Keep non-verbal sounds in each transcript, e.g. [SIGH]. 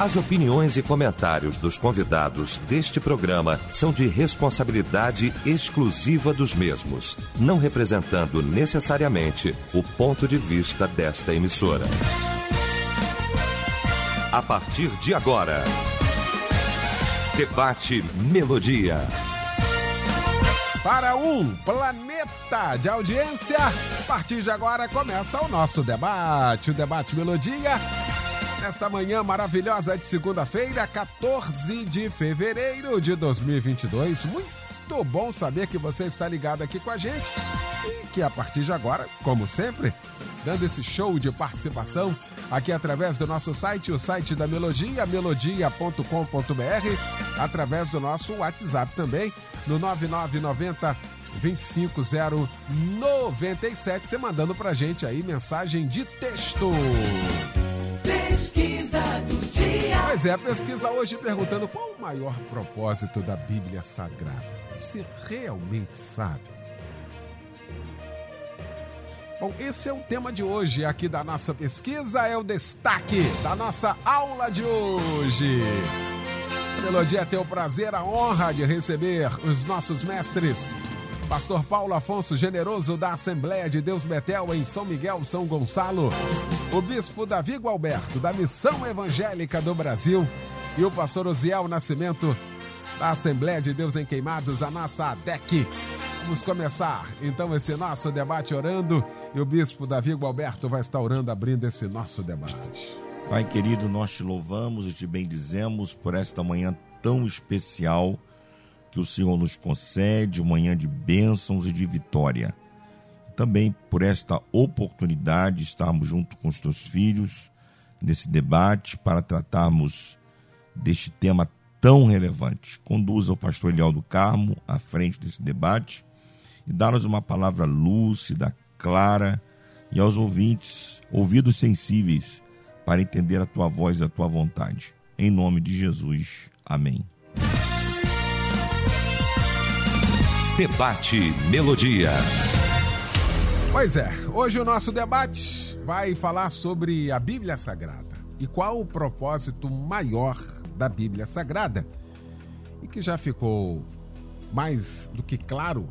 As opiniões e comentários dos convidados deste programa são de responsabilidade exclusiva dos mesmos, não representando necessariamente o ponto de vista desta emissora. A partir de agora, Debate Melodia. Para um planeta de audiência, a partir de agora começa o nosso debate, o Debate Melodia nesta manhã maravilhosa de segunda-feira, 14 de fevereiro de 2022. Muito bom saber que você está ligado aqui com a gente e que a partir de agora, como sempre, dando esse show de participação aqui através do nosso site, o site da Melodia, melodia.com.br, através do nosso WhatsApp também, no 9990 25097, você mandando pra gente aí mensagem de texto. Pesquisa do dia. Pois é, a pesquisa hoje perguntando qual o maior propósito da Bíblia Sagrada. Você realmente sabe? Bom, esse é o tema de hoje aqui da nossa pesquisa, é o destaque da nossa aula de hoje. Melodia tem o prazer, a honra de receber os nossos mestres Pastor Paulo Afonso Generoso da Assembleia de Deus Betel em São Miguel, São Gonçalo, o Bispo Davi Gualberto da Missão Evangélica do Brasil e o Pastor Osiel Nascimento da Assembleia de Deus em Queimados, a nossa ADEC. Vamos começar então esse nosso debate orando e o Bispo Davi Gualberto vai estar orando, abrindo esse nosso debate. Pai querido, nós te louvamos e te bendizemos por esta manhã tão especial que o Senhor nos concede, manhã de bênçãos e de vitória. Também por esta oportunidade de estarmos junto com os teus filhos nesse debate para tratarmos deste tema tão relevante. Conduza o pastor Eliel do Carmo à frente desse debate e dá-nos uma palavra lúcida, clara e aos ouvintes ouvidos sensíveis para entender a tua voz e a tua vontade. Em nome de Jesus. Amém. Debate Melodia. Pois é, hoje o nosso debate vai falar sobre a Bíblia Sagrada e qual o propósito maior da Bíblia Sagrada. E que já ficou mais do que claro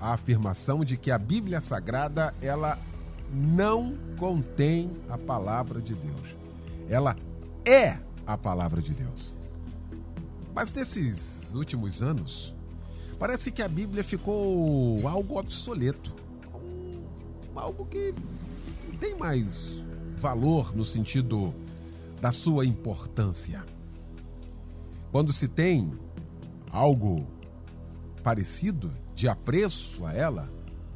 a afirmação de que a Bíblia Sagrada ela não contém a palavra de Deus. Ela é a palavra de Deus. Mas nesses últimos anos, Parece que a Bíblia ficou algo obsoleto. Algo que não tem mais valor no sentido da sua importância. Quando se tem algo parecido, de apreço a ela,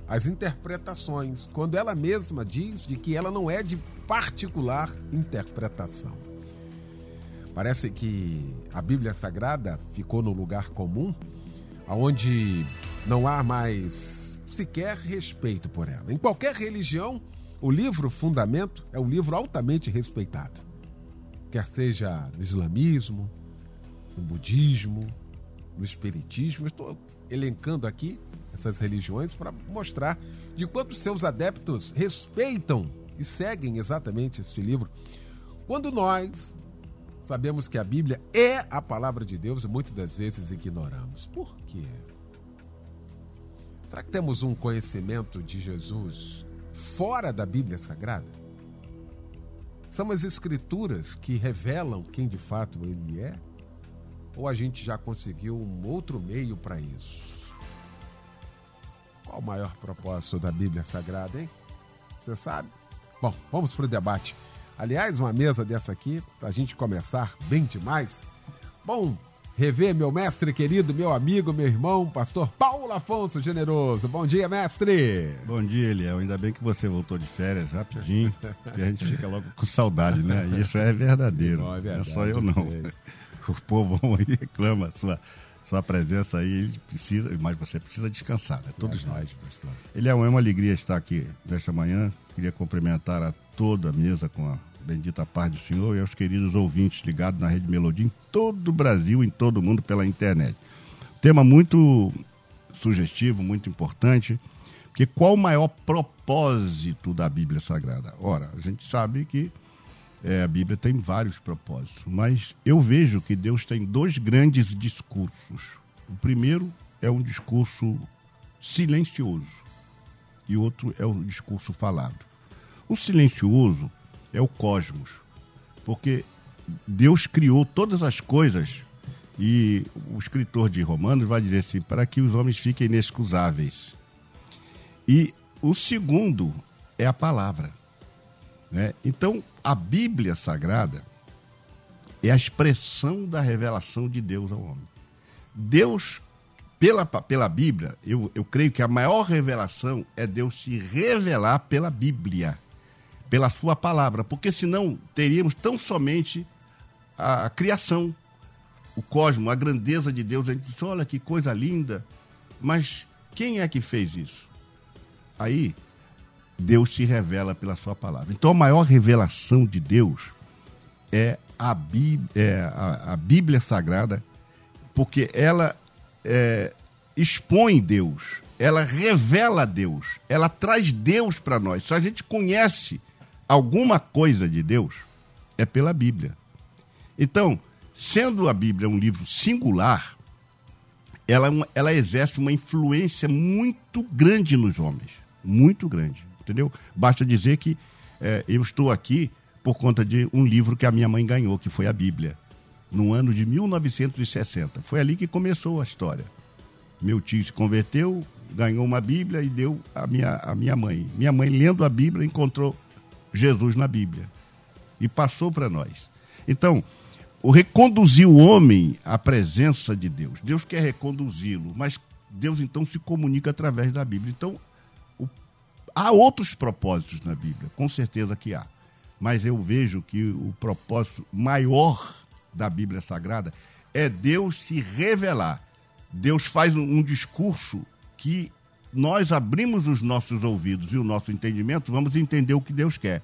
as interpretações, quando ela mesma diz de que ela não é de particular interpretação. Parece que a Bíblia Sagrada ficou no lugar comum onde não há mais sequer respeito por ela. Em qualquer religião, o livro Fundamento é um livro altamente respeitado. Quer seja no islamismo, no budismo, no espiritismo, estou elencando aqui essas religiões para mostrar de quanto seus adeptos respeitam e seguem exatamente este livro. Quando nós Sabemos que a Bíblia é a palavra de Deus e muitas das vezes ignoramos. Por quê? Será que temos um conhecimento de Jesus fora da Bíblia Sagrada? São as Escrituras que revelam quem de fato ele é? Ou a gente já conseguiu um outro meio para isso? Qual o maior propósito da Bíblia Sagrada, hein? Você sabe? Bom, vamos para o debate. Aliás, uma mesa dessa aqui, para a gente começar bem demais. Bom, rever meu mestre querido, meu amigo, meu irmão, pastor Paulo Afonso Generoso. Bom dia, mestre! Bom dia, Eliel. Ainda bem que você voltou de férias rapidinho, que a gente fica logo com saudade, né? Isso é verdadeiro. Não, é, verdade, não é só eu, não. O povo [LAUGHS] aí reclama sua, sua presença aí, precisa, mas você precisa descansar, né? Todos é nós. Pastor. Eliel, é uma alegria estar aqui nesta manhã. Queria cumprimentar a toda a mesa com a bendita paz do Senhor e aos queridos ouvintes ligados na Rede Melodia em todo o Brasil, em todo o mundo pela internet. Tema muito sugestivo, muito importante, porque qual o maior propósito da Bíblia Sagrada? Ora, a gente sabe que É, a Bíblia tem vários propósitos, mas eu vejo que Deus tem dois grandes discursos. O primeiro é um discurso silencioso e outro é o discurso falado. O silencioso é o cosmos, porque Deus criou todas as coisas e o escritor de Romanos vai dizer assim: para que os homens fiquem inexcusáveis. E o segundo é a palavra. Né? Então, a Bíblia Sagrada é a expressão da revelação de Deus ao homem. Deus, pela, pela Bíblia, eu, eu creio que a maior revelação é Deus se revelar pela Bíblia, pela Sua palavra, porque senão teríamos tão somente a, criação, o cosmos, a grandeza de Deus. A gente diz: olha que coisa linda, mas quem é que fez isso? Aí Deus se revela pela sua palavra. Então a maior revelação de Deus é a, Bíblia, é a, a Bíblia Sagrada, porque ela é, expõe Deus, ela revela Deus, ela traz Deus para nós. Se a gente conhece alguma coisa de Deus, é pela Bíblia. Então, sendo a Bíblia um livro singular, ela, é ela exerce uma influência muito grande nos homens. Muito grande entendeu? Basta dizer que é, eu estou aqui por conta de um livro que a minha mãe ganhou, que foi a Bíblia, no ano de 1960. Foi ali que começou a história. Meu tio se converteu, ganhou uma Bíblia e deu a minha, a minha mãe. Minha mãe, lendo a Bíblia, encontrou Jesus na Bíblia e passou para nós. Então, o reconduzir o homem à presença de Deus. Deus quer reconduzi-lo, mas Deus então se comunica através da Bíblia. Então, Há outros propósitos na Bíblia, com certeza que há. Mas eu vejo que o propósito maior da Bíblia Sagrada é Deus se revelar. Deus faz um discurso que nós abrimos os nossos ouvidos e o nosso entendimento, vamos entender o que Deus quer.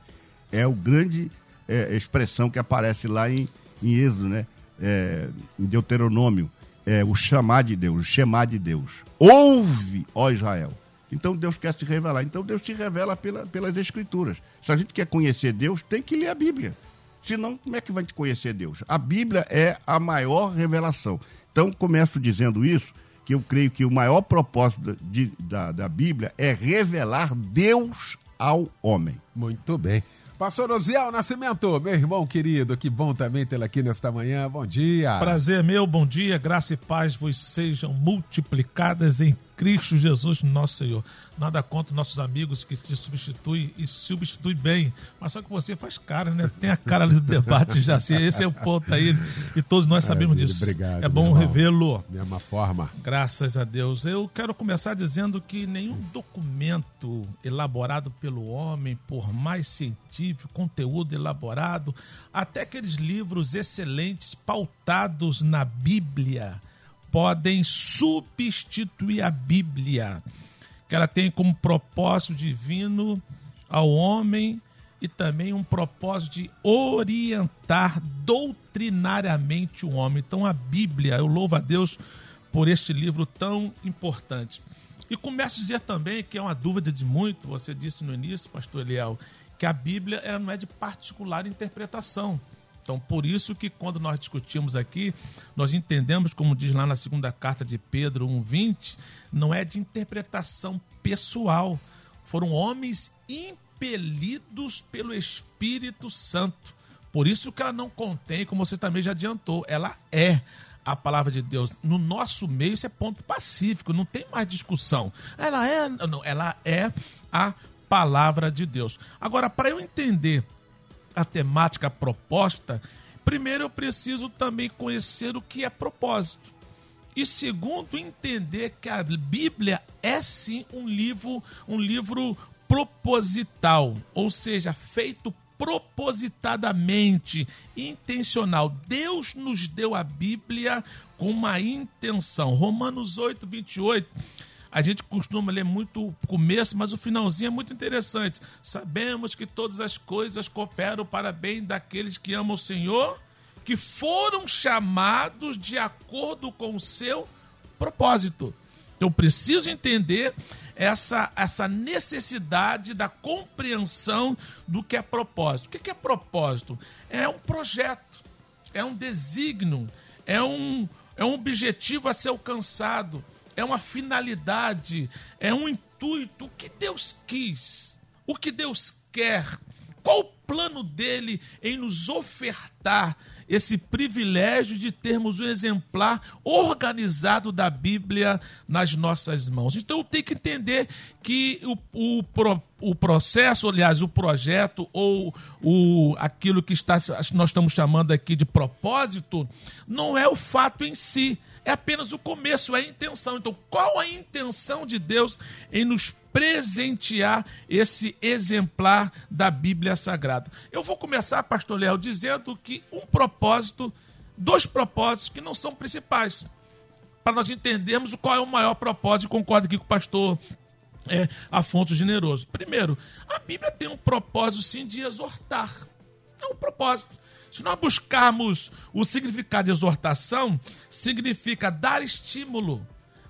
É o grande é, expressão que aparece lá em, em Êxodo, né? É, em Deuteronômio, é, o chamar de Deus, o chamar de Deus. Ouve, ó Israel. Então Deus quer se revelar. Então Deus se revela pela, pelas Escrituras. Se a gente quer conhecer Deus, tem que ler a Bíblia. Senão, como é que vai te conhecer Deus? A Bíblia é a maior revelação. Então, começo dizendo isso, que eu creio que o maior propósito de, da, da Bíblia é revelar Deus ao homem. Muito bem. Pastor Osiel Nascimento, meu irmão querido, que bom também tê-lo aqui nesta manhã. Bom dia. Prazer meu, bom dia, graça e paz vos sejam multiplicadas em Cristo Jesus, nosso Senhor. Nada contra nossos amigos que se substituem e substituem bem. Mas só que você faz cara, né? Tem a cara ali do debate já. Assim, esse é o ponto aí. E todos nós sabemos disso. Obrigado, é bom revê-lo. Mesma forma. Graças a Deus. Eu quero começar dizendo que nenhum documento elaborado pelo homem, por mais científico, conteúdo elaborado, até aqueles livros excelentes pautados na Bíblia podem substituir a Bíblia, que ela tem como propósito divino ao homem e também um propósito de orientar doutrinariamente o homem. Então a Bíblia, eu louvo a Deus por este livro tão importante. E começo a dizer também que é uma dúvida de muito, você disse no início, pastor Eliel, que a Bíblia ela não é de particular interpretação. Então, por isso que quando nós discutimos aqui, nós entendemos, como diz lá na segunda carta de Pedro 1:20, não é de interpretação pessoal. Foram homens impelidos pelo Espírito Santo. Por isso que ela não contém, como você também já adiantou, ela é a palavra de Deus. No nosso meio, isso é ponto pacífico, não tem mais discussão. Ela é, não, ela é a palavra de Deus. Agora, para eu entender a temática proposta, primeiro eu preciso também conhecer o que é propósito. E segundo, entender que a Bíblia é sim um livro, um livro proposital, ou seja, feito propositadamente, intencional. Deus nos deu a Bíblia com uma intenção. Romanos 8, 28 a gente costuma ler muito o começo, mas o finalzinho é muito interessante. Sabemos que todas as coisas cooperam para bem daqueles que amam o Senhor, que foram chamados de acordo com o seu propósito. Então preciso entender essa, essa necessidade da compreensão do que é propósito. O que é propósito? É um projeto, é um desígnio, é um, é um objetivo a ser alcançado, é uma finalidade, é um intuito. O que Deus quis, o que Deus quer, qual o plano dele em nos ofertar esse privilégio de termos um exemplar organizado da Bíblia nas nossas mãos. Então tenho que entender que o, o, o processo, aliás, o projeto ou o, aquilo que está, nós estamos chamando aqui de propósito, não é o fato em si, é apenas o começo, é a intenção. Então, qual a intenção de Deus em nos presentear esse exemplar da Bíblia Sagrada? Eu vou começar, pastor Léo, dizendo que um propósito, dois propósitos que não são principais, para nós entendermos qual é o maior propósito, concordo aqui com o pastor é, Afonso Generoso. Primeiro, a Bíblia tem um propósito sim de exortar. É um propósito. Se nós buscarmos o significado de exortação, significa dar estímulo,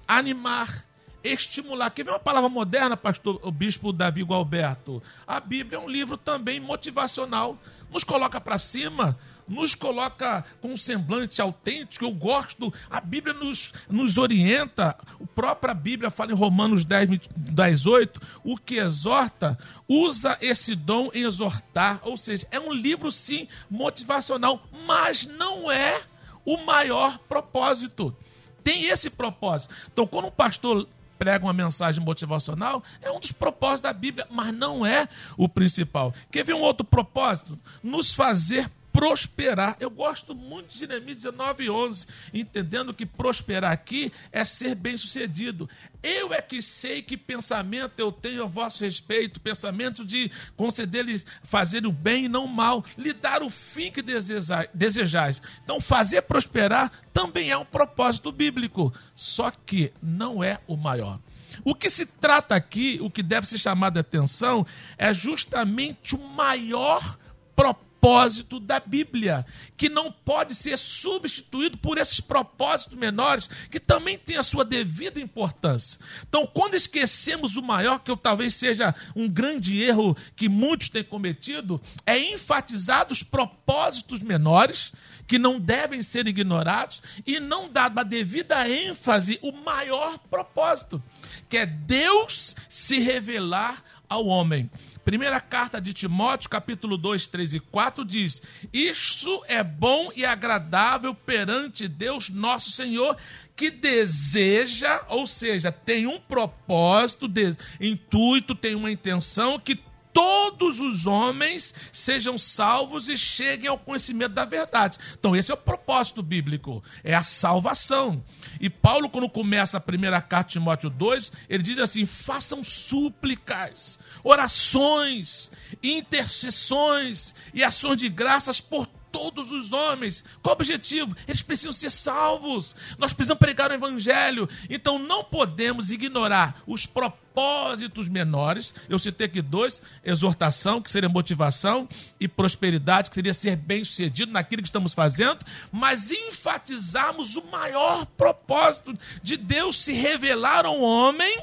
animar, estimular. Quer ver uma palavra moderna, pastor, o bispo Davi Gualberto? A Bíblia é um livro também motivacional. Nos coloca para cima, nos coloca com um semblante autêntico. Eu gosto. A Bíblia nos, nos orienta. A própria Bíblia fala em Romanos 10, 10, 8. O que exorta, usa esse dom em exortar. Ou seja, é um livro, sim, motivacional, mas não é o maior propósito. Tem esse propósito. Então, quando um pastor prega uma mensagem motivacional, é um dos propósitos da Bíblia, mas não é o principal. Quer ver um outro propósito? Nos fazer prosperar. Eu gosto muito de Jeremias 19, 11, entendendo que prosperar aqui é ser bem-sucedido. Eu é que sei que pensamento eu tenho a vosso respeito, pensamento de conceder-lhe fazer o bem e não o mal, lhe dar o fim que desejais. Então, fazer prosperar também é um propósito bíblico, só que não é o maior. O que se trata aqui, o que deve ser chamado a atenção, é justamente o maior propósito propósito da Bíblia, que não pode ser substituído por esses propósitos menores, que também têm a sua devida importância. Então, quando esquecemos o maior, que eu, talvez seja um grande erro que muitos têm cometido, é enfatizar os propósitos menores, que não devem ser ignorados, e não dar a devida ênfase o maior propósito, que é Deus se revelar ao homem. Primeira carta de Timóteo, capítulo 2, 3 e 4 diz: Isso é bom e agradável perante Deus nosso Senhor, que deseja, ou seja, tem um propósito, de, intuito, tem uma intenção que todos os homens sejam salvos e cheguem ao conhecimento da verdade. Então, esse é o propósito bíblico, é a salvação. E Paulo, quando começa a primeira carta de Timóteo 2, ele diz assim: façam súplicas, orações, intercessões e ações de graças por todos os homens. Qual o objetivo? Eles precisam ser salvos. Nós precisamos pregar o evangelho. Então não podemos ignorar os propósitos menores. Eu citei aqui dois: exortação, que seria motivação, e prosperidade, que seria ser bem-sucedido naquilo que estamos fazendo, mas enfatizarmos o maior propósito de Deus se revelar ao homem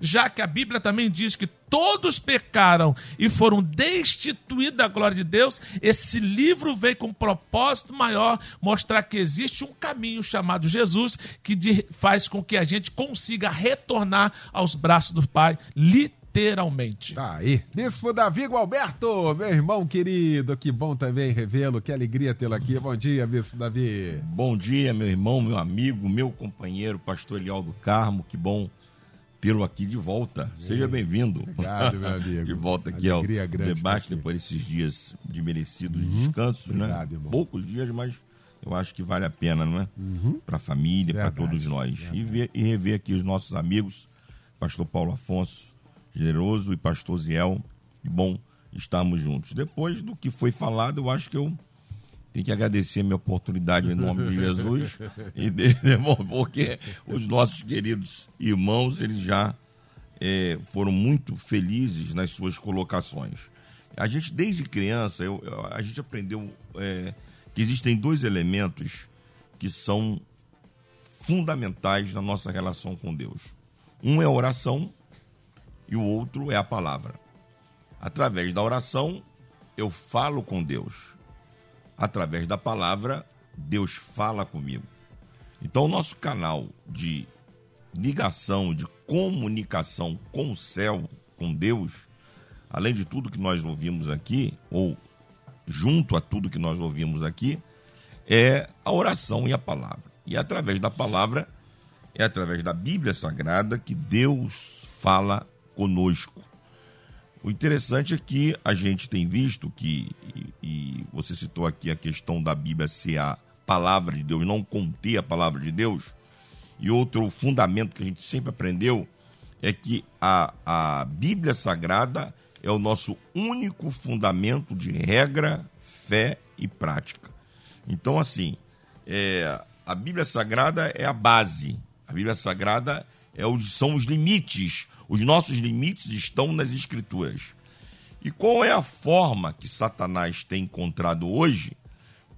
já que a Bíblia também diz que todos pecaram e foram destituídos da glória de Deus, esse livro vem com um propósito maior, mostrar que existe um caminho chamado Jesus que faz com que a gente consiga retornar aos braços do Pai, literalmente. Tá aí. Bispo Davi Gualberto, meu irmão querido, que bom também revê-lo, que alegria tê-lo aqui. Bom dia, Bispo Davi. Bom dia, meu irmão, meu amigo, meu companheiro, pastor Elial do Carmo, que bom tê-lo aqui de volta. Seja bem-vindo. Obrigado, meu amigo. [LAUGHS] de volta aqui ao debate depois desses dias de merecidos uhum. descansos, né? Obrigado, né? Irmão. Poucos dias, mas eu acho que vale a pena, não é? Uhum. Para a família, para todos nós. E, ver, e rever aqui os nossos amigos, pastor Paulo Afonso, generoso, e pastor Ziel. Que bom estarmos juntos. Depois do que foi falado, eu acho que eu tem que agradecer a minha oportunidade em nome de Jesus, [LAUGHS] porque os nossos queridos irmãos, eles já é, foram muito felizes nas suas colocações. A gente, desde criança, eu, a gente aprendeu é, que existem dois elementos que são fundamentais na nossa relação com Deus. Um é a oração e o outro é a palavra. Através da oração, eu falo com Deus. Através da palavra, Deus fala comigo. Então, o nosso canal de ligação, de comunicação com o céu, com Deus, além de tudo que nós ouvimos aqui, ou junto a tudo que nós ouvimos aqui, é a oração e a palavra. E através da palavra, é através da Bíblia Sagrada que Deus fala conosco. O interessante é que a gente tem visto que, e, e você citou aqui a questão da Bíblia ser a palavra de Deus, não conter a palavra de Deus, e outro fundamento que a gente sempre aprendeu é que a, a Bíblia Sagrada é o nosso único fundamento de regra, fé e prática. Então, assim, é, a Bíblia Sagrada é a base. A Bíblia Sagrada é os, são os limites. Os nossos limites estão nas Escrituras. E qual é a forma que Satanás tem encontrado hoje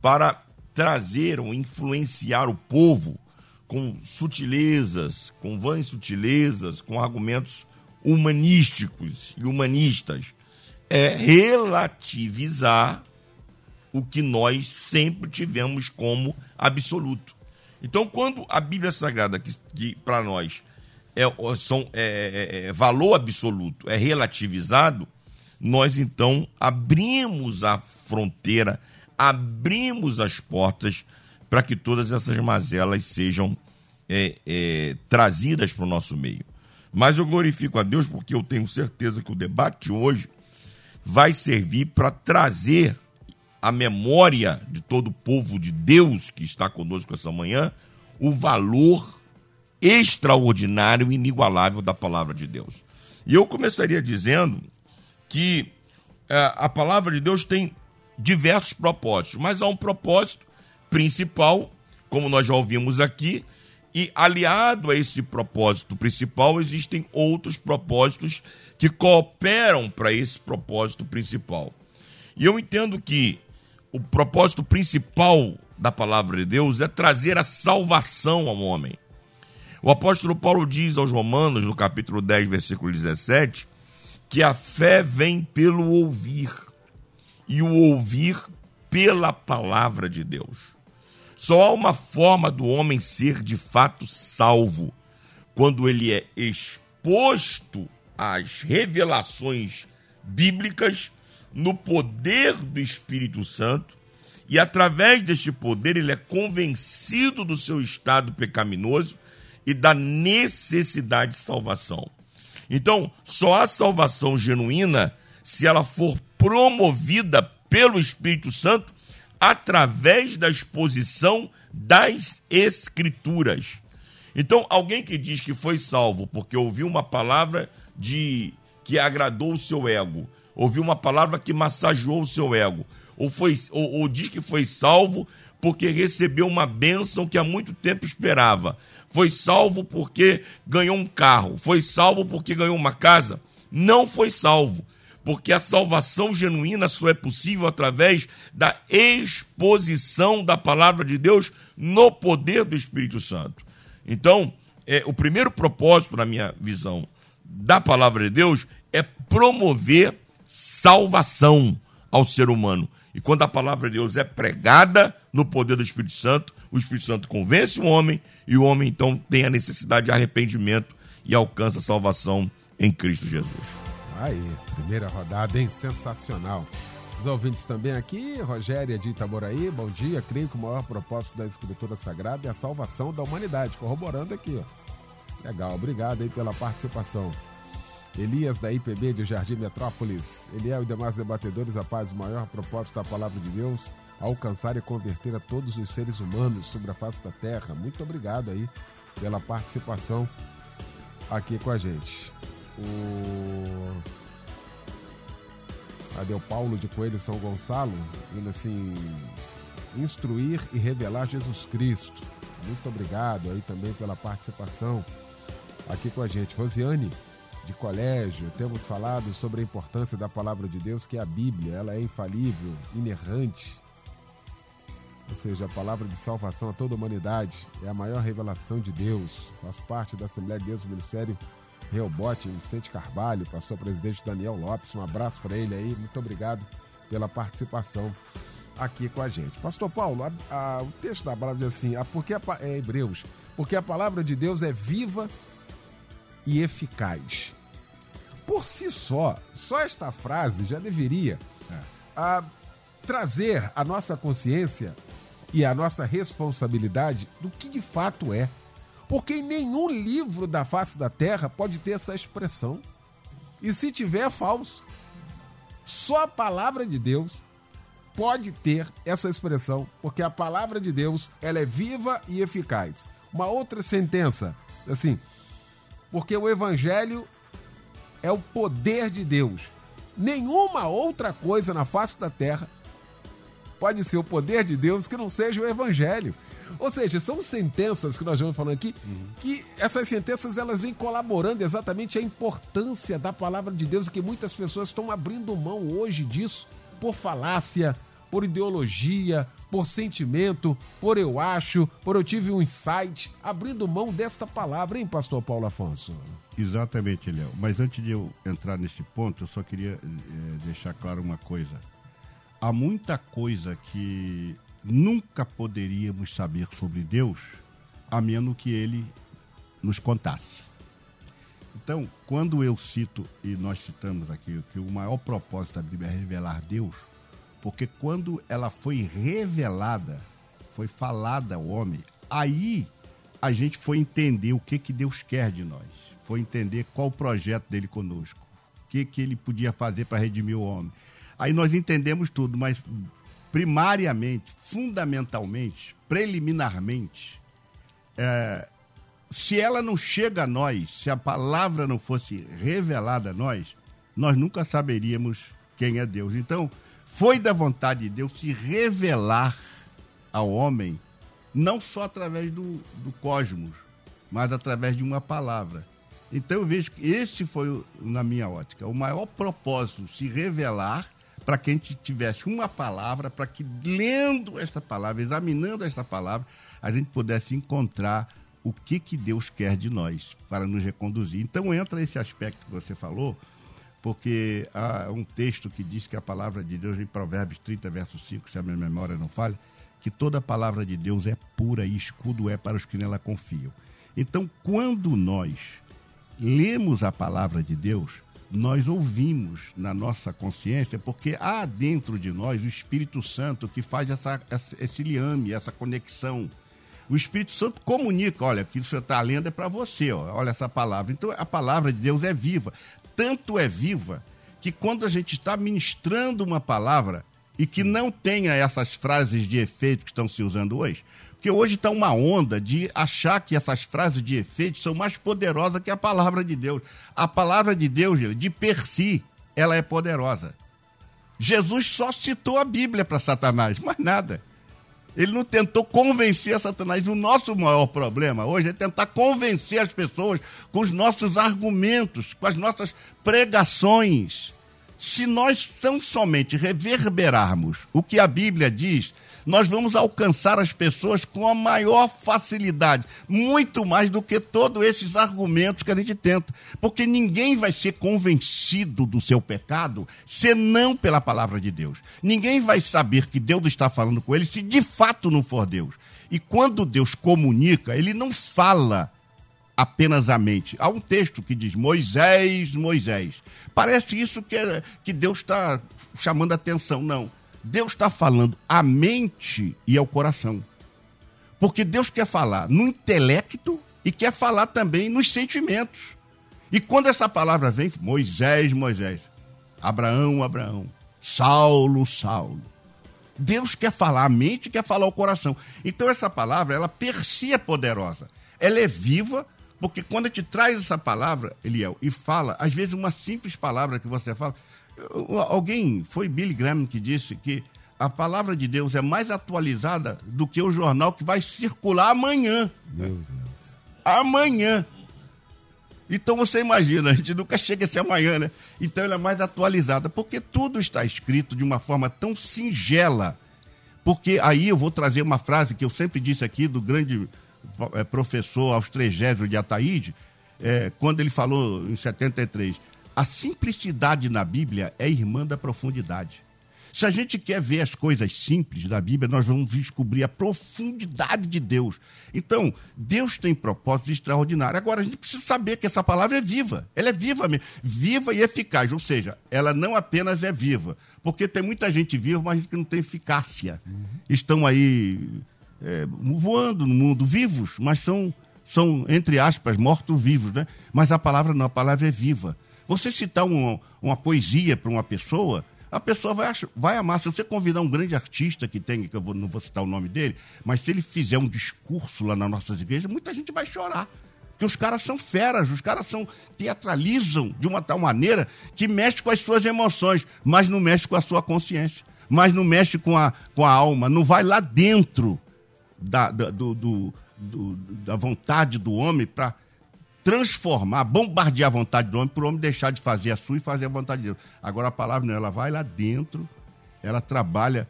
para trazer ou influenciar o povo com sutilezas, com vãs sutilezas, com argumentos humanísticos e humanistas? É relativizar o que nós sempre tivemos como absoluto. Então, quando a Bíblia Sagrada, que, que para nós é, são, é, é, é, valor absoluto, é relativizado, nós então abrimos a fronteira, abrimos as portas para que todas essas mazelas sejam é, é, trazidas para o nosso meio. Mas eu glorifico a Deus porque eu tenho certeza que o debate hoje vai servir para trazer a memória de todo o povo de Deus que está conosco essa manhã o valor extraordinário e inigualável da palavra de Deus. E eu começaria dizendo que é, a palavra de Deus tem diversos propósitos, mas há um propósito principal, como nós já ouvimos aqui, e aliado a esse propósito principal, existem outros propósitos que cooperam para esse propósito principal. E eu entendo que o propósito principal da palavra de Deus é trazer a salvação ao homem. O apóstolo Paulo diz aos Romanos, no capítulo 10, versículo 17, que a fé vem pelo ouvir, e o ouvir pela palavra de Deus. Só há uma forma do homem ser de fato salvo, quando ele é exposto às revelações bíblicas no poder do Espírito Santo, e através deste poder ele é convencido do seu estado pecaminoso e da necessidade de salvação. Então, só há salvação genuína se ela for promovida pelo Espírito Santo através da exposição das Escrituras. Então, alguém que diz que foi salvo porque ouviu uma palavra de que agradou o seu ego, ouviu uma palavra que massageou o seu ego, ou, foi, ou, ou diz que foi salvo porque recebeu uma bênção que há muito tempo esperava. Foi salvo porque ganhou um carro. Foi salvo porque ganhou uma casa. Não foi salvo. Porque a salvação genuína só é possível através da exposição da palavra de Deus no poder do Espírito Santo. Então, é, o primeiro propósito, na minha visão, da palavra de Deus é promover salvação ao ser humano. E quando a palavra de Deus é pregada no poder do Espírito Santo, o Espírito Santo convence o homem e o homem então tem a necessidade de arrependimento e alcança a salvação em Cristo Jesus. Aí, primeira rodada, hein? Sensacional. Os ouvintes também aqui, Rogéria de Itaboraí, bom dia. Creio que o maior propósito da Escritura Sagrada é a salvação da humanidade. Corroborando aqui, ó. Legal, obrigado aí pela participação. Elias da IPB de Jardim Metrópolis. Eliel e demais debatedores, a paz, o maior propósito da palavra de Deus, alcançar e converter a todos os seres humanos sobre a face da terra. Muito obrigado aí pela participação aqui com a gente. O o Paulo de Coelho São Gonçalo? Indo assim, instruir e revelar Jesus Cristo. Muito obrigado aí também pela participação aqui com a gente. Rosiane de colégio, temos falado sobre a importância da palavra de Deus, que é a Bíblia. Ela é infalível, inerrante. seja, a palavra de salvação a toda a humanidade. É a maior revelação de Deus. Faz parte da Assembleia de Deus do Ministério Reobote, Vicente Carvalho, pastor presidente Daniel Lopes. Um abraço para ele aí. Muito obrigado pela participação aqui com a gente. Pastor Paulo, a, a, o texto da palavra diz assim: a, porque a, é Hebreus, porque a palavra de Deus é viva e eficaz. Por si só, só esta frase já deveria é. a, trazer a nossa consciência e a nossa responsabilidade do que de fato é. Porque em nenhum livro da face da terra pode ter essa expressão. E se tiver, é falso. Só a palavra de Deus pode ter essa expressão, porque a palavra de Deus ela é viva e eficaz. Uma outra sentença, assim, porque o evangelho é o poder de Deus. Nenhuma outra coisa na face da terra pode ser o poder de Deus que não seja o evangelho. Ou seja, são sentenças que nós vamos falando aqui, uhum. que essas sentenças elas vêm colaborando exatamente a importância da palavra de Deus que muitas pessoas estão abrindo mão hoje disso por falácia, por ideologia, por sentimento, por eu acho, por eu tive um insight, abrindo mão desta palavra, hein, pastor Paulo Afonso? Exatamente, Léo. Mas antes de eu entrar nesse ponto, eu só queria é, deixar claro uma coisa. Há muita coisa que nunca poderíamos saber sobre Deus a menos que ele nos contasse. Então, quando eu cito, e nós citamos aqui, que o maior propósito da Bíblia é revelar Deus, porque quando ela foi revelada, foi falada ao homem, aí a gente foi entender o que, que Deus quer de nós, foi entender qual o projeto dele conosco, o que, que ele podia fazer para redimir o homem. Aí nós entendemos tudo, mas primariamente, fundamentalmente, preliminarmente, é, se ela não chega a nós, se a palavra não fosse revelada a nós, nós nunca saberíamos quem é Deus. Então, foi da vontade de Deus se revelar ao homem, não só através do, do cosmos, mas através de uma palavra. Então eu vejo que esse foi, na minha ótica, o maior propósito, se revelar para que a gente tivesse uma palavra, para que lendo esta palavra, examinando esta palavra, a gente pudesse encontrar o que, que Deus quer de nós para nos reconduzir. Então entra esse aspecto que você falou, porque há um texto que diz que a palavra de Deus, em Provérbios 30, verso 5, se a minha memória não falha, que toda palavra de Deus é pura e escudo é para os que nela confiam. Então, quando nós lemos a palavra de Deus, nós ouvimos na nossa consciência, porque há dentro de nós o Espírito Santo que faz essa, esse liame, essa conexão. O Espírito Santo comunica, olha, que você está lendo é para você, ó, olha essa palavra. Então a palavra de Deus é viva. Tanto é viva que quando a gente está ministrando uma palavra e que não tenha essas frases de efeito que estão se usando hoje, porque hoje está uma onda de achar que essas frases de efeito são mais poderosas que a palavra de Deus. A palavra de Deus, de per si, ela é poderosa. Jesus só citou a Bíblia para Satanás, mais nada. Ele não tentou convencer Satanás. O nosso maior problema hoje é tentar convencer as pessoas com os nossos argumentos, com as nossas pregações. Se nós tão somente reverberarmos o que a Bíblia diz, nós vamos alcançar as pessoas com a maior facilidade, muito mais do que todos esses argumentos que a gente tenta. Porque ninguém vai ser convencido do seu pecado senão pela palavra de Deus. Ninguém vai saber que Deus está falando com ele se de fato não for Deus. E quando Deus comunica, ele não fala apenas a mente. Há um texto que diz Moisés, Moisés. Parece isso que, que Deus está chamando atenção. Não. Deus está falando à mente e ao coração. Porque Deus quer falar no intelecto e quer falar também nos sentimentos. E quando essa palavra vem, Moisés, Moisés, Abraão, Abraão, Saulo, Saulo. Deus quer falar a mente, quer falar o coração. Então essa palavra, ela per si é poderosa. Ela é viva, porque quando a gente traz essa palavra, Eliel, e fala, às vezes uma simples palavra que você fala, Alguém, foi Billy Graham que disse que a palavra de Deus é mais atualizada do que o jornal que vai circular amanhã. Meu Deus. Amanhã. Então você imagina, a gente nunca chega esse amanhã, né? Então ela é mais atualizada, porque tudo está escrito de uma forma tão singela Porque aí eu vou trazer uma frase que eu sempre disse aqui do grande é, professor Austrégésio de Ataíde, é, quando ele falou em 73, a simplicidade na Bíblia é irmã da profundidade. Se a gente quer ver as coisas simples da Bíblia, nós vamos descobrir a profundidade de Deus. Então, Deus tem propósitos extraordinários. Agora, a gente precisa saber que essa palavra é viva. Ela é viva mesmo. Viva e eficaz. Ou seja, ela não apenas é viva. Porque tem muita gente viva, mas que não tem eficácia. Uhum. Estão aí é, voando no mundo, vivos, mas são, são entre aspas, mortos-vivos. Né? Mas a palavra não, a palavra é viva. Você citar uma, poesia para uma pessoa a pessoa vai, vai amar. Se você convidar um grande artista que tem, que eu vou, não vou citar o nome dele, mas se ele fizer um discurso lá nas nossas igrejas, muita gente vai chorar. Porque os caras são feras, os caras são, teatralizam de uma tal maneira que mexe com as suas emoções, mas não mexe com a sua consciência, mas não mexe com a, com a alma, não vai lá dentro da, da, do, do, do, da vontade do homem para transformar, bombardear a vontade do homem para o homem deixar de fazer a sua e fazer a vontade de Deus. Agora a palavra não, ela vai lá dentro, ela trabalha,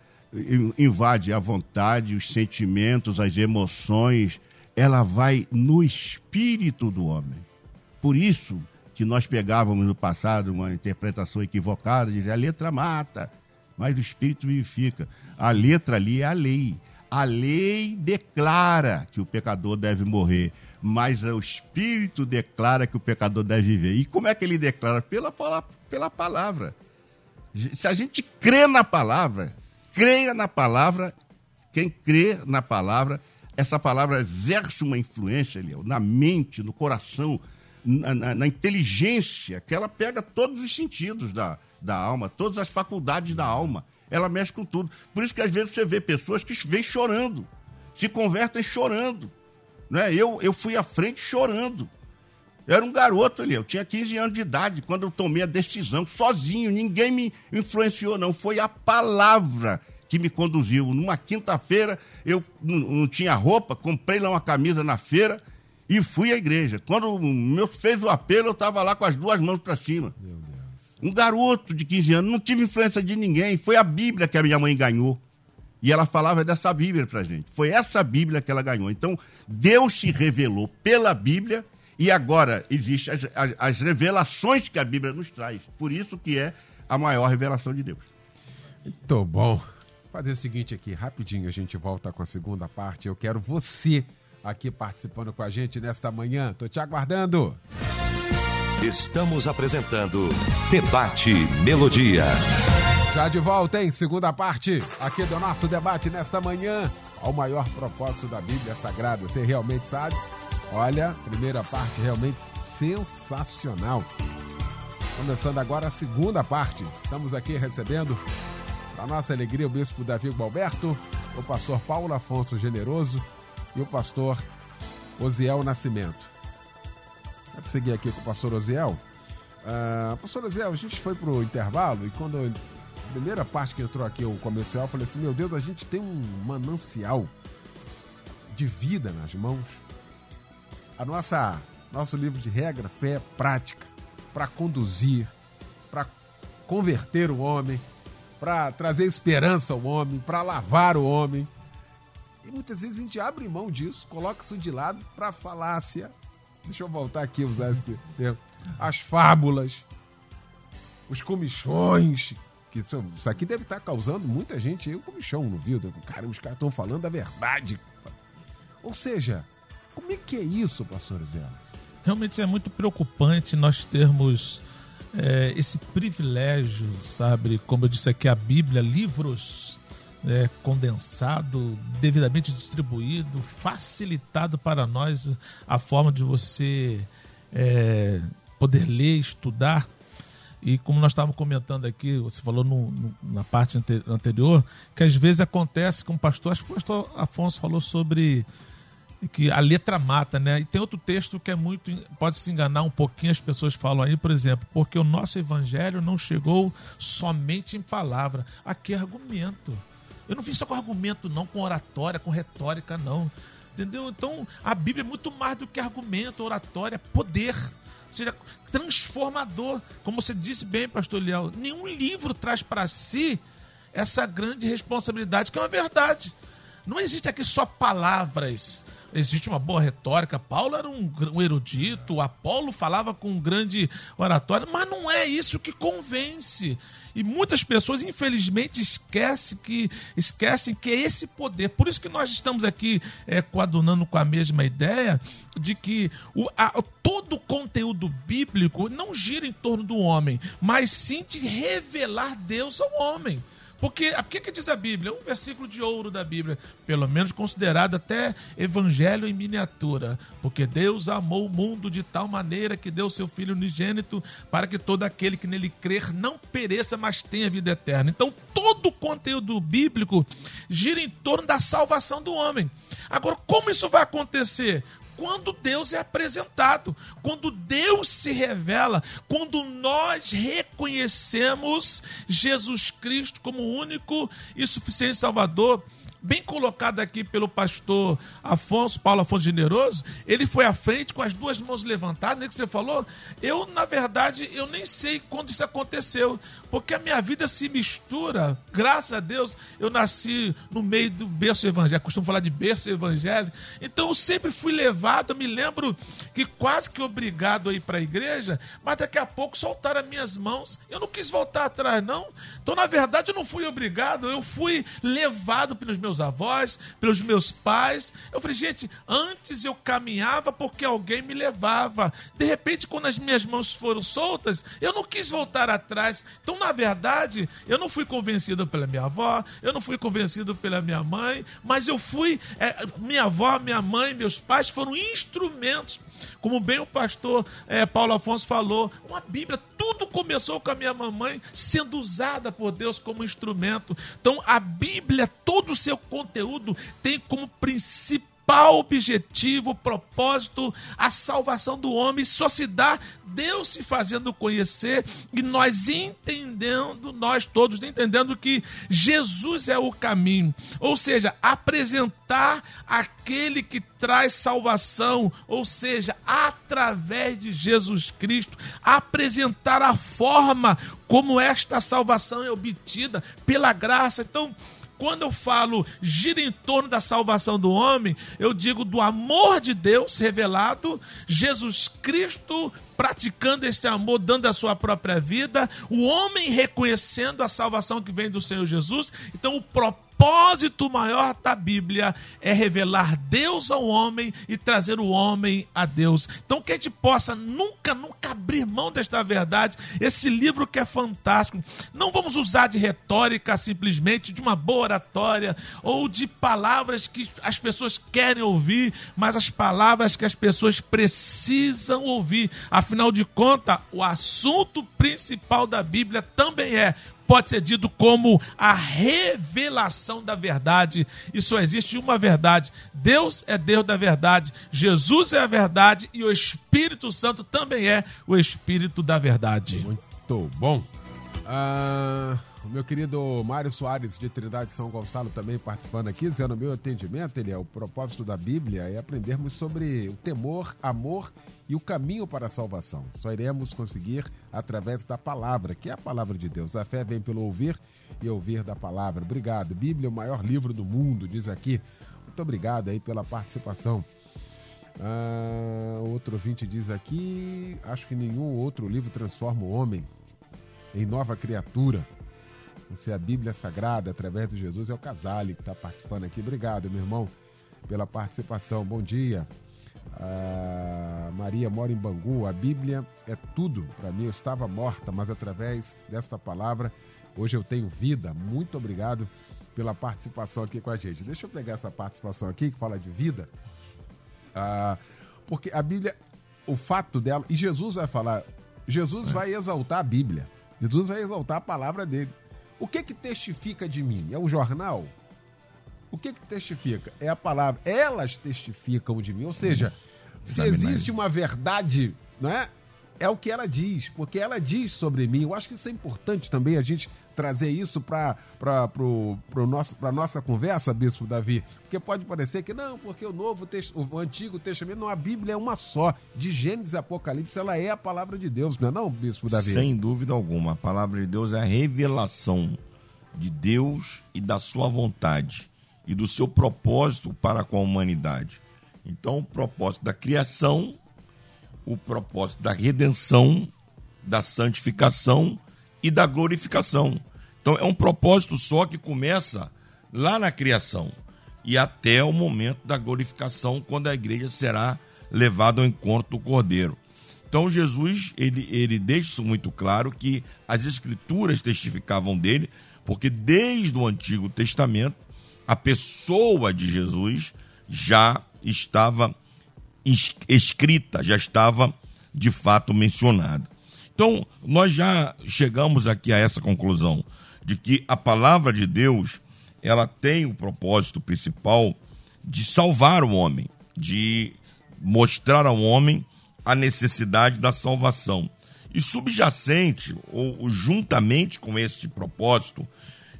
invade a vontade, os sentimentos, as emoções, ela vai no espírito do homem. Por isso que nós pegávamos no passado uma interpretação equivocada, dizia a letra mata, mas o espírito vivifica. A letra ali é a lei. A lei declara que o pecador deve morrer mas o Espírito declara que o pecador deve viver. E como é que ele declara? Pela, pela palavra. Se a gente crê na palavra, creia na palavra, quem crê na palavra, essa palavra exerce uma influência, Léo, na mente, no coração, na, na, na, inteligência, que ela pega todos os sentidos da, da alma, todas as faculdades da alma. Ela mexe com tudo. Por isso que às vezes você vê pessoas que vêm chorando, se convertem chorando. Né? Eu, eu fui à frente chorando. Eu era um garoto ali, eu tinha 15 anos de idade quando eu tomei a decisão, sozinho, ninguém me influenciou, não. Foi a palavra que me conduziu. Numa quinta-feira, eu não, tinha roupa, comprei lá uma camisa na feira e fui à igreja. Quando o meu fez o apelo, eu estava lá com as duas mãos para cima. Um garoto de 15 anos, não tive influência de ninguém. Foi a Bíblia que a minha mãe ganhou. E ela falava dessa Bíblia para gente. Foi essa Bíblia que ela ganhou. Então, Deus se revelou pela Bíblia e agora existem as, as, as, revelações que a Bíblia nos traz. Por isso que é a maior revelação de Deus. Muito bom. Vou fazer o seguinte aqui, rapidinho, a gente volta com a segunda parte. Eu quero você aqui participando com a gente nesta manhã. Tô te aguardando. Estamos apresentando Debate Melodia. Já de volta, em segunda parte, aqui do nosso debate nesta manhã, ao maior propósito da Bíblia Sagrada. Você realmente sabe? Olha, primeira parte realmente sensacional. Começando agora a segunda parte. Estamos aqui recebendo, para nossa alegria, o bispo Davi Gualberto, o pastor Paulo Afonso Generoso e o pastor Osiel Nascimento. Vamos seguir aqui com o pastor Osiel. Uh, pastor Osiel, a gente foi para o intervalo e quando primeira parte que entrou aqui, o comercial, eu falei assim: meu Deus, a gente tem um manancial de vida nas mãos. A nossa nosso livro de regra, fé, prática, para conduzir, para converter o homem, para trazer esperança ao homem, para lavar o homem. E muitas vezes a gente abre mão disso, coloca isso de lado para falácia. Deixa eu voltar aqui usar esse termo. As fábulas, os comichões que isso, isso aqui deve estar causando muita gente aí um comichão no vídeo. Cara, os caras estão falando a verdade. Ou seja, como é que é isso, pastor Zé? Realmente é muito preocupante nós termos é, esse privilégio, sabe? Como eu disse aqui, a Bíblia, livros é, condensado, devidamente distribuído, facilitado para nós a forma de você é, poder ler, estudar e como nós estávamos comentando aqui, você falou no, no, na parte anterior, que às vezes acontece com o pastor, acho que o pastor Afonso falou sobre que a letra mata, né? E tem outro texto que é muito. pode se enganar um pouquinho, as pessoas falam aí, por exemplo, porque o nosso evangelho não chegou somente em palavra. Aqui é argumento. Eu não fiz só com argumento, não, com oratória, com retórica, não. Entendeu? Então, a Bíblia é muito mais do que argumento, oratória, poder seja transformador. Como você disse bem, pastor Leal, nenhum livro traz para si essa grande responsabilidade, que é uma verdade. Não existe aqui só palavras. Existe uma boa retórica. Paulo era um, um erudito, Apolo falava com um grande oratório, mas não é isso que convence. E muitas pessoas, infelizmente, esquecem que, esquecem que é esse poder. Por isso que nós estamos aqui é, coadunando com a mesma ideia de que o, a, todo o conteúdo bíblico não gira em torno do homem, mas sim de revelar Deus ao homem. Porque o que, diz a Bíblia? Um versículo de ouro da Bíblia, pelo menos considerado até evangelho em miniatura. Porque Deus amou o mundo de tal maneira que deu seu Filho unigênito para que todo aquele que nele crer não pereça, mas tenha vida eterna. Então, todo o conteúdo bíblico gira em torno da salvação do homem. Agora, como isso vai acontecer? Quando Deus é apresentado, quando Deus se revela, quando nós reconhecemos Jesus Cristo como único e suficiente Salvador bem colocado aqui pelo pastor Afonso, Paulo Afonso Generoso, ele foi à frente com as duas mãos levantadas, né, que você falou. Eu, na verdade, eu nem sei quando isso aconteceu, porque a minha vida se mistura, graças a Deus, eu nasci no meio do berço evangélico, costumo falar de berço evangélico, então eu sempre fui levado, eu me lembro que quase que obrigado a ir para a igreja, mas daqui a pouco soltaram as minhas mãos, eu não quis voltar atrás não, então na verdade eu não fui obrigado, eu fui levado pelos meus meus avós, pelos meus pais. Eu falei, gente, antes eu caminhava porque alguém me levava. De repente, quando as minhas mãos foram soltas, eu não quis voltar atrás. Então, na verdade, eu não fui convencido pela minha avó, eu não fui convencido pela minha mãe, mas eu fui. É, minha avó, minha mãe, meus pais foram instrumentos como bem o pastor é, Paulo Afonso falou, uma Bíblia, tudo começou com a minha mamãe sendo usada por Deus como instrumento. Então, a Bíblia, todo o seu conteúdo tem como principal objetivo, propósito, a salvação do homem. Só se dá Deus se fazendo conhecer e nós entendendo, nós todos entendendo que Jesus é o caminho, ou seja, apresentar aquele que traz salvação, ou seja, através de Jesus Cristo, apresentar a forma como esta salvação é obtida pela graça. Então, quando eu falo gira em torno da salvação do homem, eu digo do amor de Deus revelado, Jesus Cristo praticando este amor, dando a sua própria vida, o homem reconhecendo a salvação que vem do Senhor Jesus. Então, o propósito propósito maior da Bíblia é revelar Deus ao homem e trazer o homem a Deus. Então, que a gente possa nunca, nunca abrir mão desta verdade. Esse livro que é fantástico. Não vamos usar de retórica simplesmente, de uma boa oratória ou de palavras que as pessoas querem ouvir, mas as palavras que as pessoas precisam ouvir. Afinal de contas, o assunto principal da Bíblia também é pode ser dito como a revelação da verdade. E só existe uma verdade: Deus é Deus da verdade, Jesus é a verdade e o Espírito Santo também é o Espírito da verdade. Muito bom. O meu querido Mário Soares, de Trindade São Gonçalo, também participando aqui, dizendo: meu atendimento, ele é o propósito da Bíblia é aprendermos sobre o temor, amor e o caminho para a salvação. Só iremos conseguir através da palavra, que é a palavra de Deus. A fé vem pelo ouvir e ouvir da palavra. Obrigado. Bíblia, o maior livro do mundo, diz aqui. Muito obrigado aí pela participação. Ah, outro ouvinte diz aqui: acho que nenhum outro livro transforma o homem em nova criatura. Você é a Bíblia Sagrada através de Jesus. É o Casale que está participando aqui. Obrigado, meu irmão, pela participação. Bom dia. A Maria mora em Bangu. A Bíblia é tudo para mim. Eu estava morta, mas através desta palavra, hoje eu tenho vida. Muito obrigado pela participação aqui com a gente. Deixa eu pegar essa participação aqui que fala de vida. Ah, porque a Bíblia, o fato dela, e Jesus vai falar, Jesus vai exaltar a Bíblia. Jesus vai exaltar a palavra dele. O que que testifica de mim? É um jornal? O que que testifica? É a palavra. Elas testificam de mim. Ou seja, se existe uma verdade, não é? O que ela diz, porque ela diz sobre mim. Eu acho que isso é importante também a gente trazer isso para a nossa conversa, Bispo Davi. Porque pode parecer que não, porque o novo o Antigo Testamento, não, a Bíblia é uma só. De Gênesis e Apocalipse, ela é a palavra de Deus, não é não, Bispo Davi? Sem dúvida alguma. A palavra de Deus é a revelação de Deus e da sua vontade e do seu propósito para com a humanidade. Então, o propósito da criação, o propósito da redenção, da santificação e da glorificação. Então, é um propósito só que começa lá na criação e até o momento da glorificação, quando a igreja será levada ao encontro do Cordeiro. Então Jesus ele, ele deixa isso muito claro que as escrituras testificavam dele, porque desde o Antigo Testamento a pessoa de Jesus já estava escrita, já estava de fato mencionada. Então, nós já chegamos aqui a essa conclusão de que a palavra de Deus, ela tem o propósito principal de salvar o homem, de mostrar ao homem a necessidade da salvação. E subjacente, ou, juntamente com este propósito,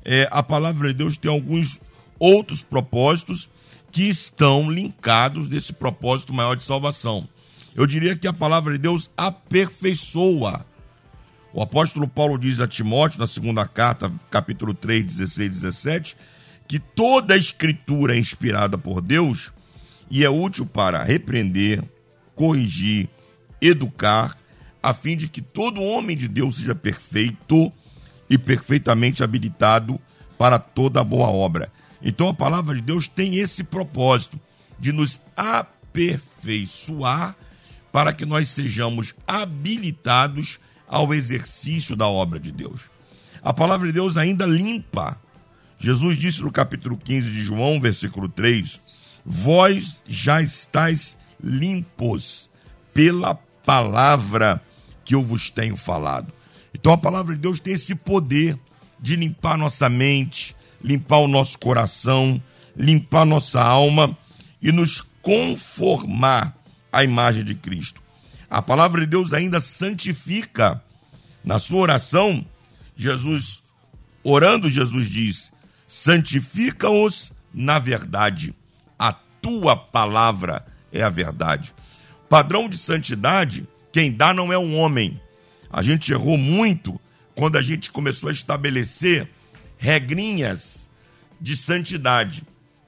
é, a palavra de Deus tem alguns outros propósitos que estão linkados nesse propósito maior de salvação. Eu diria que a palavra de Deus aperfeiçoa. O apóstolo Paulo diz a Timóteo, na segunda carta, capítulo 3, 16 e 17, que toda a escritura é inspirada por Deus e é útil para repreender, corrigir, educar, a fim de que todo homem de Deus seja perfeito e perfeitamente habilitado para toda boa obra. Então a palavra de Deus tem esse propósito de nos aperfeiçoar para que nós sejamos habilitados ao exercício da obra de Deus. A palavra de Deus ainda limpa. Jesus disse no capítulo 15 de João, versículo 3: Vós já estáis limpos pela palavra que eu vos tenho falado. Então a palavra de Deus tem esse poder de limpar nossa mente, limpar o nosso coração, limpar nossa alma e nos conformar à imagem de Cristo. A palavra de Deus ainda santifica. Na sua oração, Jesus, orando, Jesus diz: santifica-os na verdade. A tua palavra é a verdade. Padrão de santidade, quem dá não é um homem. A gente errou muito quando a gente começou a estabelecer regrinhas de santidade.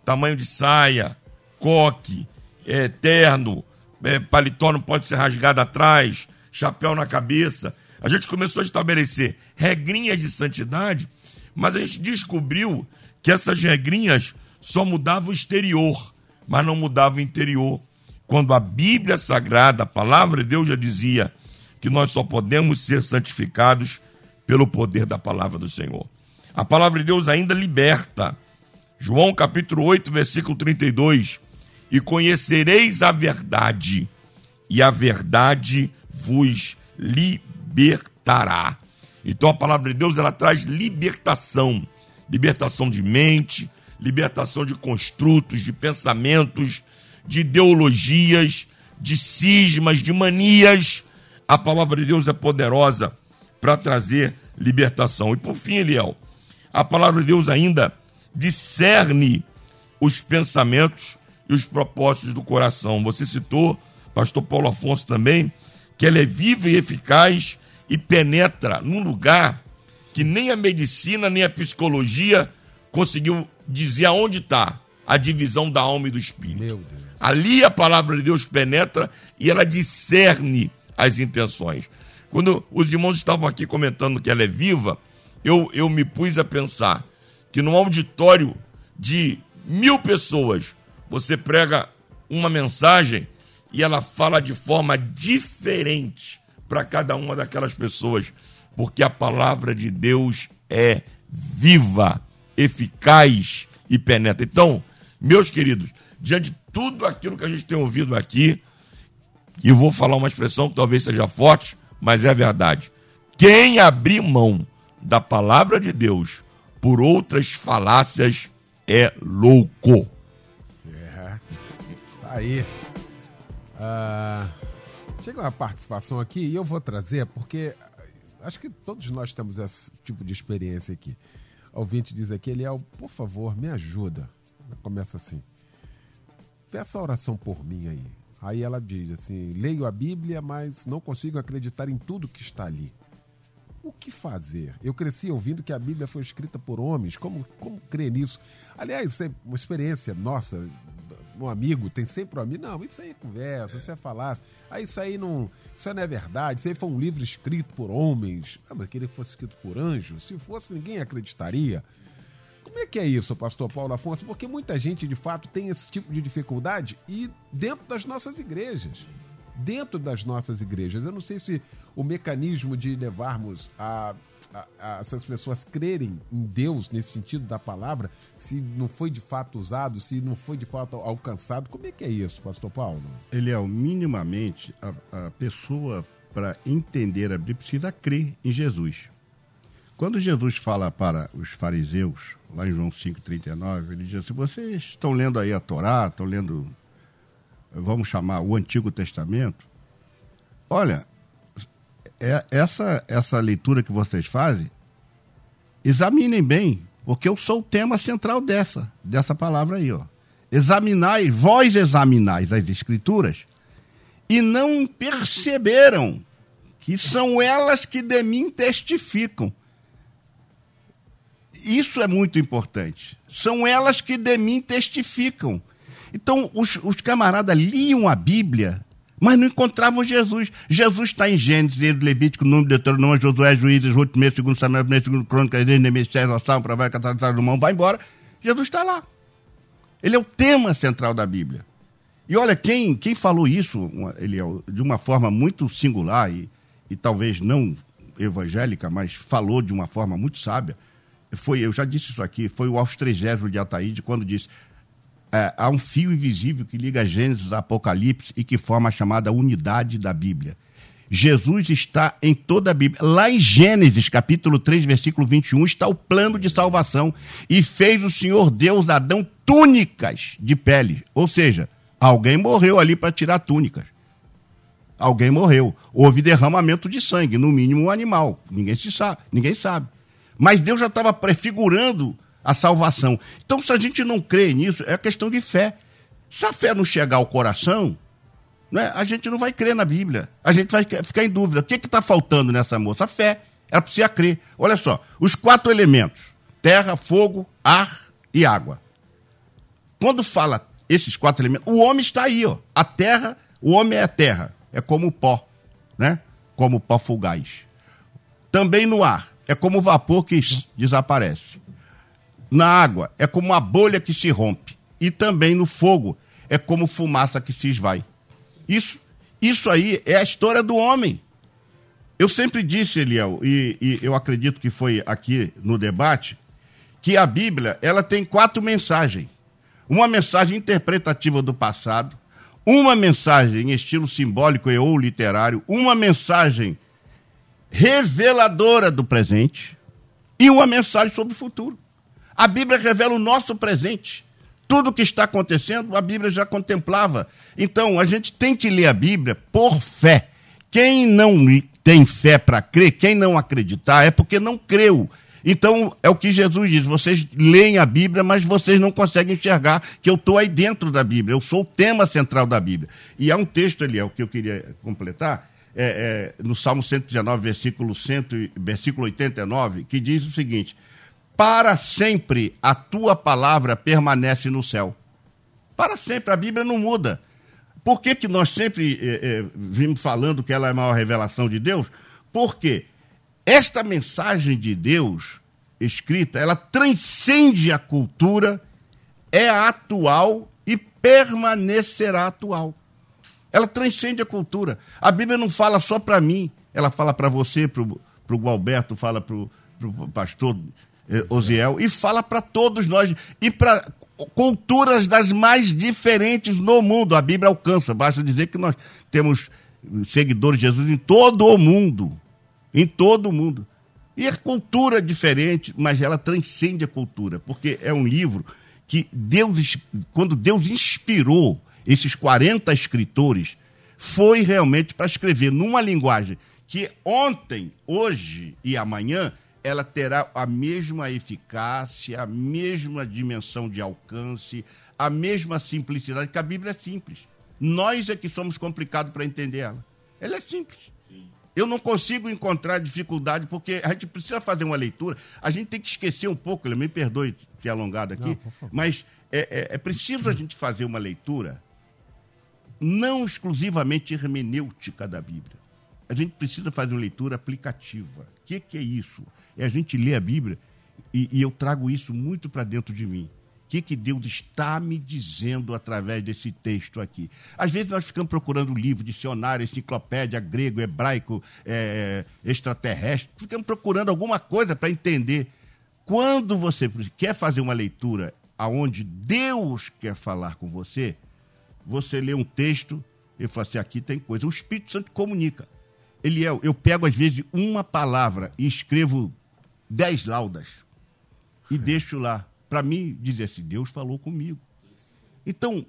Tamanho de saia, coque, é, terno, é, paletó não pode ser rasgado atrás, chapéu na cabeça. A gente começou a estabelecer regrinhas de santidade, mas a gente descobriu que essas regrinhas só mudavam o exterior, mas não mudavam o interior quando a Bíblia Sagrada, a palavra de Deus já dizia que nós só podemos ser santificados pelo poder da palavra do Senhor. A palavra de Deus ainda liberta. João capítulo 8, versículo 32. E conhecereis a verdade, e a verdade vos libertará. Então a palavra de Deus ela traz libertação, libertação de mente, libertação de construtos, de pensamentos, de ideologias, de cismas, de manias. A palavra de Deus é poderosa para trazer libertação. E por fim, Eliel, a palavra de Deus ainda discerne os pensamentos e os propósitos do coração. Você citou, pastor Paulo Afonso também, que ela é viva e eficaz e penetra num lugar que nem a medicina nem a psicologia conseguiu dizer aonde está a divisão da alma e do espírito. Ali a palavra de Deus penetra e ela discerne as intenções. Quando os irmãos estavam aqui comentando que ela é viva, eu, eu me pus a pensar que num auditório de mil pessoas, você prega uma mensagem e ela fala de forma diferente para cada uma daquelas pessoas, porque a palavra de Deus é viva, eficaz e penetra. Então, meus queridos, diante de tudo aquilo que a gente tem ouvido aqui, e vou falar uma expressão que talvez seja forte, mas é verdade. Quem abrir mão da palavra de Deus por outras falácias é louco. É. Tá aí. Ah, chega uma participação aqui e eu vou trazer, porque acho que todos nós temos esse tipo de experiência aqui. O ouvinte diz aqui, Eliel, por favor, me ajuda. Começa assim peça oração por mim aí. Aí ela diz assim: leio a Bíblia, mas não consigo acreditar em tudo que está ali. O que fazer? Eu cresci ouvindo que a Bíblia foi escrita por homens. Como, como crer nisso? Aliás, isso é uma experiência nossa. Um amigo tem sempre um amigo. Não, isso aí é conversa, isso é falácia. Ah, isso aí não, isso não é verdade. Isso aí foi um livro escrito por homens. Ah, mas queria que fosse escrito por anjos. Se fosse, ninguém acreditaria. Como é que é isso, pastor Paulo Afonso? Porque muita gente, de fato, tem esse tipo de dificuldade e dentro das nossas igrejas dentro das nossas igrejas. Eu não sei se o mecanismo de levarmos a, a, a, essas pessoas crerem em Deus, nesse sentido da palavra, se não foi de fato usado, se não foi de fato alcançado. Como é que é isso, pastor Paulo? Ele é o minimamente a, a pessoa para entender a Bíblia precisa crer em Jesus. Quando Jesus fala para os fariseus, lá em João 5,39, ele diz assim: vocês estão lendo aí a Torá, estão lendo vamos chamar o Antigo Testamento, olha, é, essa, essa leitura que vocês fazem, examinem bem, porque eu sou o tema central dessa, dessa palavra aí, ó. Examinai, vós examinais as escrituras e não perceberam que são elas que de mim testificam. Isso é muito importante. São elas que de mim testificam. Então, os, os camaradas liam a Bíblia, mas não encontravam Jesus. Jesus está em Gênesis, Levítico, Número, Deuteronômio, Josué, Juízes, Ruth, Mês, segundo Samuel, primeiro, segundo Crônica, Neemias, César, Salmo, Provérbio, Catarina, Salomão, vai embora. Jesus está lá. Ele é o tema central da Bíblia. E olha, quem, quem falou isso ele é, de uma forma muito singular e, e talvez não evangélica, mas falou de uma forma muito sábia, foi, eu já disse isso aqui, foi o Austrigésimo de Ataíde, quando disse: é, há um fio invisível que liga Gênesis a Apocalipse e que forma a chamada unidade da Bíblia. Jesus está em toda a Bíblia. Lá em Gênesis, capítulo 3, versículo 21, está o plano de salvação. E fez o Senhor Deus Adão túnicas de pele. Ou seja, alguém morreu ali para tirar túnicas. Alguém morreu. Houve derramamento de sangue, no mínimo um animal. Ninguém se sabe, ninguém sabe. Mas Deus já estava prefigurando a salvação. Então, se a gente não crê nisso, é questão de fé. Se a fé não chegar ao coração, né, a gente não vai crer na Bíblia. A gente vai ficar em dúvida. O que está faltando nessa moça? A fé. Ela precisa crer. Olha só, os quatro elementos: terra, fogo, ar e água. Quando fala esses quatro elementos, o homem está aí, ó. A terra, o homem é a terra. É como o pó, né? Como o pó fugaz. Também no ar, é como o vapor que desaparece na água é como uma bolha que se rompe. E também no fogo é como fumaça que se esvai. Isso, isso aí é a história do homem. Eu sempre disse, Eliel, e, e eu acredito que foi aqui no debate, que a Bíblia ela tem quatro mensagens. Uma mensagem interpretativa do passado, uma mensagem em estilo simbólico e ou literário, uma mensagem reveladora do presente e uma mensagem sobre o futuro. A Bíblia revela o nosso presente. Tudo o que está acontecendo, a Bíblia já contemplava. Então, a gente tem que ler a Bíblia por fé. Quem não tem fé para crer, quem não acreditar, é porque não creu. Então, é o que Jesus diz: vocês leem a Bíblia, mas vocês não conseguem enxergar que eu estou aí dentro da Bíblia, eu sou o tema central da Bíblia. E há um texto ali, é o que eu queria completar, é, é, no Salmo 119, versículo, 100, versículo 89, que diz o seguinte: para sempre a tua palavra permanece no céu. Para sempre, a Bíblia não muda. Por que, que nós sempre eh, eh, vimos falando que ela é a maior revelação de Deus? Porque esta mensagem de Deus escrita, ela transcende a cultura, é atual e permanecerá atual. Ela transcende a cultura. A Bíblia não fala só para mim, ela fala para você, para o Gualberto, fala para o pastor Osiel, e fala para todos nós e para culturas das mais diferentes no mundo. A Bíblia alcança, basta dizer que nós temos seguidores de Jesus em todo o mundo. Em todo o mundo. E é cultura diferente, mas ela transcende a cultura, porque é um livro que Deus, quando Deus inspirou esses 40 escritores, foi realmente para escrever numa linguagem que ontem, hoje e amanhã ela terá a mesma eficácia, a mesma dimensão de alcance, a mesma simplicidade, que a Bíblia é simples. Nós é que somos complicados para entender ela. Ela é simples. Sim. Eu não consigo encontrar dificuldade, porque a gente precisa fazer uma leitura. A gente tem que esquecer um pouco, me perdoe ter alongado aqui, não, mas é, é, é preciso a gente fazer uma leitura não exclusivamente hermenêutica da Bíblia. A gente precisa fazer uma leitura aplicativa. O que, que é isso? É a gente ler a Bíblia e, e eu trago isso muito para dentro de mim que, que Deus está me dizendo através desse texto aqui. Às vezes nós ficamos procurando livro, dicionário, enciclopédia, grego, hebraico, é, extraterrestre, ficamos procurando alguma coisa para entender. Quando você quer fazer uma leitura aonde Deus quer falar com você, você lê um texto e fala assim: aqui tem coisa. O Espírito Santo comunica. Ele é, eu pego às vezes uma palavra e escrevo dez laudas e deixo lá para mim dizer assim: Deus falou comigo. Então,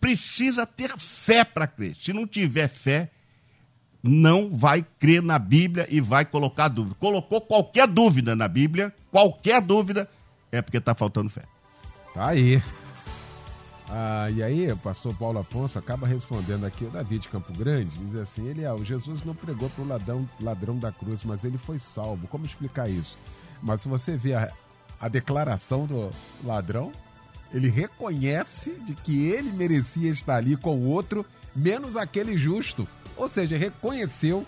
precisa ter fé para crer. Se não tiver fé, não vai crer na Bíblia e vai colocar dúvida. Colocou qualquer dúvida na Bíblia, qualquer dúvida, é porque está faltando fé. Tá aí. Ah, e aí, o pastor Paulo Afonso acaba respondendo aqui, o David de Campo Grande, diz assim, ele, ah, Jesus não pregou para o ladrão, ladrão da cruz, mas ele foi salvo. Como explicar isso? Mas se você vê a, a declaração do ladrão, ele reconhece de que ele merecia estar ali com o outro, menos aquele justo. Ou seja, reconheceu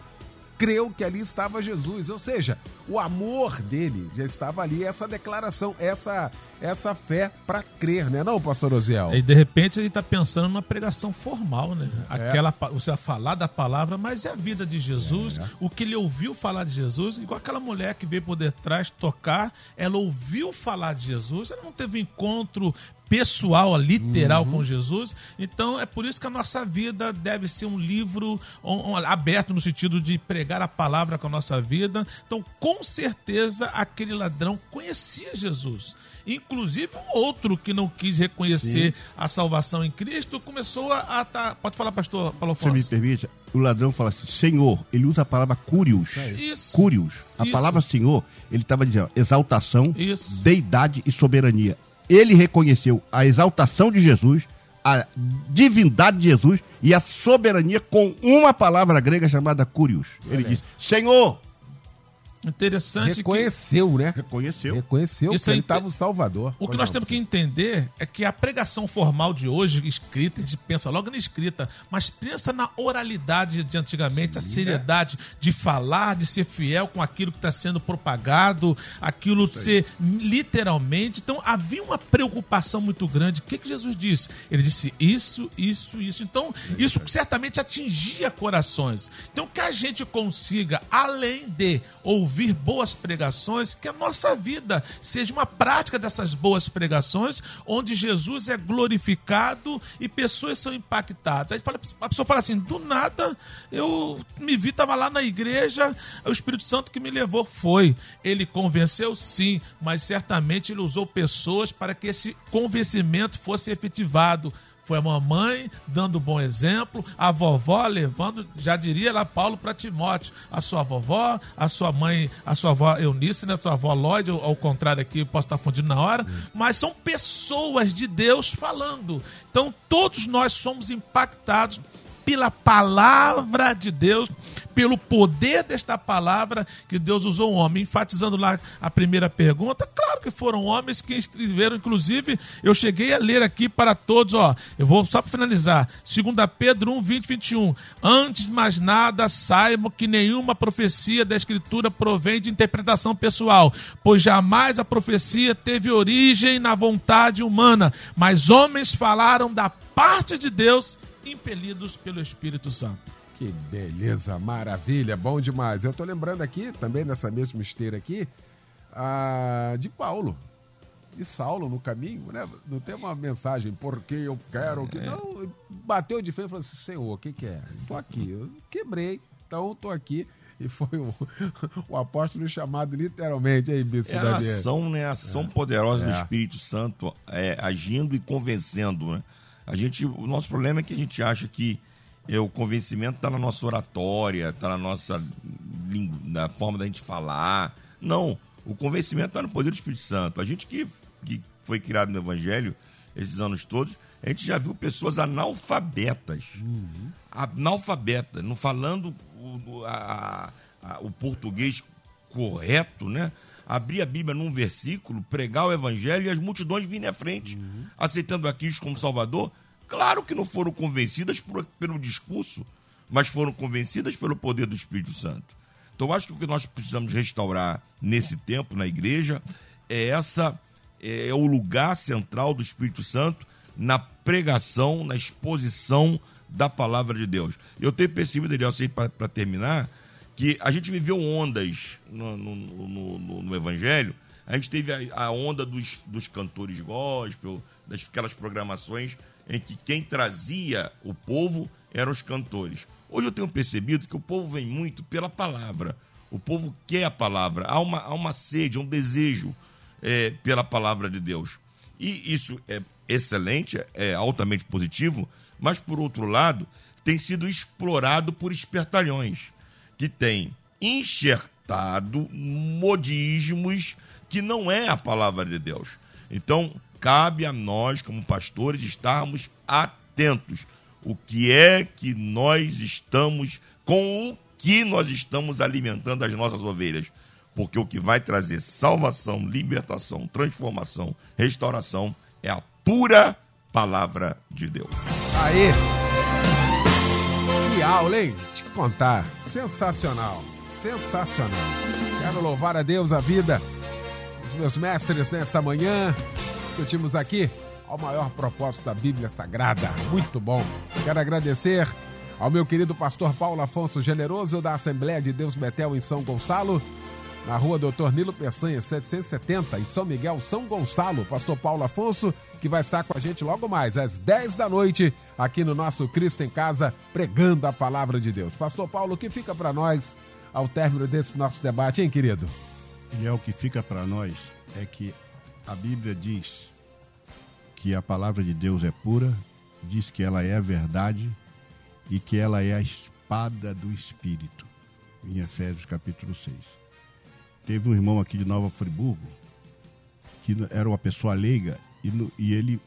creu que ali estava Jesus. Ou seja, o amor dele já estava ali, essa declaração, essa essa fé para crer, né, não, pastor Oziel? E de repente ele está pensando numa pregação formal, né? É. Aquela, você vai falar da palavra, mas é a vida de Jesus, é. o que ele ouviu falar de Jesus, igual aquela mulher que veio por detrás tocar, ela ouviu falar de Jesus, ela não teve encontro pessoal, literal uhum. com Jesus. Então é por isso que a nossa vida deve ser um livro um, um, aberto no sentido de pregar a palavra com a nossa vida. Então, com certeza, aquele ladrão conhecia Jesus. Inclusive, um outro que não quis reconhecer Sim. a salvação em Cristo começou a. a tá... Pode falar, pastor Paulo Afonso. Você me permite? O ladrão fala assim: Senhor, ele usa a palavra curios. Isso. Curios. A Isso. palavra Senhor, ele estava dizendo exaltação, Isso. deidade e soberania ele reconheceu a exaltação de Jesus, a divindade de Jesus e a soberania com uma palavra grega chamada curios. Ele disse: Senhor, Interessante. Reconheceu, que... né? Reconheceu. Reconheceu Isso que ele estava o Salvador. O que nós temos que entender é que a pregação formal de hoje, escrita, a gente pensa logo na escrita, mas pensa na oralidade de antigamente, Sim, a seriedade é. de falar, de ser fiel com aquilo que está sendo propagado, aquilo de ser literalmente. Então havia uma preocupação muito grande. O que, que Jesus disse? Ele disse isso, isso, isso. Então, isso certamente atingia corações. Então, que a gente consiga, além de ouvir ouvir boas pregações, que a nossa vida seja uma prática dessas boas pregações, onde Jesus é glorificado e pessoas são impactadas. Aí a pessoa fala assim: do nada eu me vi, estava lá na igreja, o Espírito Santo que me levou foi. Ele convenceu, sim, mas certamente ele usou pessoas para que esse convencimento fosse efetivado foi a mamãe dando bom exemplo, a vovó levando, já diria lá Paulo para Timóteo, a sua vovó, a sua mãe, a sua avó Eunice, né, a sua avó Lloyd, ao contrário aqui, posso estar fundindo na hora, mas são pessoas de Deus falando. Então todos nós somos impactados pela palavra de Deus, pelo poder desta palavra que Deus usou um homem. Enfatizando lá a primeira pergunta, claro que foram homens que escreveram, inclusive eu cheguei a ler aqui para todos, ó, eu vou só para finalizar, 2 Pedro 1, 20, 21. Antes de mais nada, saibam que nenhuma profecia da Escritura provém de interpretação pessoal, pois jamais a profecia teve origem na vontade humana, mas homens falaram da parte de Deus impelidos pelo Espírito Santo. Que beleza, maravilha, bom demais. Eu estou lembrando aqui, também nessa mesma esteira aqui, a, de Paulo, de Saulo no caminho, né? Não tem uma mensagem, porque eu quero que. É. Não, bateu de frente e falou assim: Senhor, o que, que é? Estou aqui, eu quebrei, então estou aqui. E foi o, o, apóstolo chamado literalmente aí, Bispo É a ação, né? A ação é. poderosa do é. Espírito Santo é, agindo e convencendo, né? A gente, o nosso problema é que a gente acha que é, o convencimento está na nossa oratória, está na nossa na forma da gente falar. Não, o convencimento está no poder do Espírito Santo. A gente que, que foi criado no Evangelho esses anos todos, A gente já viu pessoas analfabetas. Uhum. Analfabetas, não falando o, a, a, o português correto, né? Abrir a Bíblia num versículo, pregar o evangelho e as multidões virem à frente, uhum. aceitando a Cristo como Salvador. Claro que não foram convencidas por, pelo discurso, mas foram convencidas pelo poder do Espírito Santo. Então, acho que o que nós precisamos restaurar nesse tempo na igreja é essa é, é o lugar central do Espírito Santo na pregação, na exposição da palavra de Deus. Eu tenho percebido, Daniel, assim, para terminar, que a gente viveu ondas no, no, no, no Evangelho. A gente teve a, a onda dos, dos cantores gospel, das aquelas programações em que quem trazia o povo eram os cantores. Hoje eu tenho percebido que o povo vem muito pela palavra. O povo quer a palavra. Há uma, há uma sede, um desejo é, pela palavra de Deus. E isso é excelente, é altamente positivo, mas por outro lado, tem sido explorado por espertalhões que têm enxertado modismos que não é a palavra de Deus. Então, cabe a nós, como pastores, estarmos atentos. O que é que nós estamos, com o que nós estamos alimentando as nossas ovelhas? porque o que vai trazer salvação, libertação, transformação, restauração é a pura palavra de Deus. Aí! Que aula, hein? Te contar. Sensacional. Sensacional. Quero louvar a Deus a vida dos meus mestres nesta manhã. Discutimos aqui ao maior propósito da Bíblia Sagrada. Muito bom. Quero agradecer ao meu querido pastor Paulo Afonso Generoso da Assembleia de Deus Betel em São Gonçalo na rua Doutor Nilo Peçanha, 770, em São Miguel, São Gonçalo. Pastor Paulo Afonso, que vai estar com a gente logo mais, às 10 da noite, aqui no nosso Cristo em Casa, pregando a palavra de Deus. Pastor Paulo, o que fica para nós ao término desse nosso debate, hein, querido? E é o que fica para nós é que a Bíblia diz que a palavra de Deus é pura, diz que ela é a verdade e que ela é a espada do Espírito, em Efésios capítulo 6. Teve um irmão aqui de Nova Friburgo, que era uma pessoa leiga, e, e ele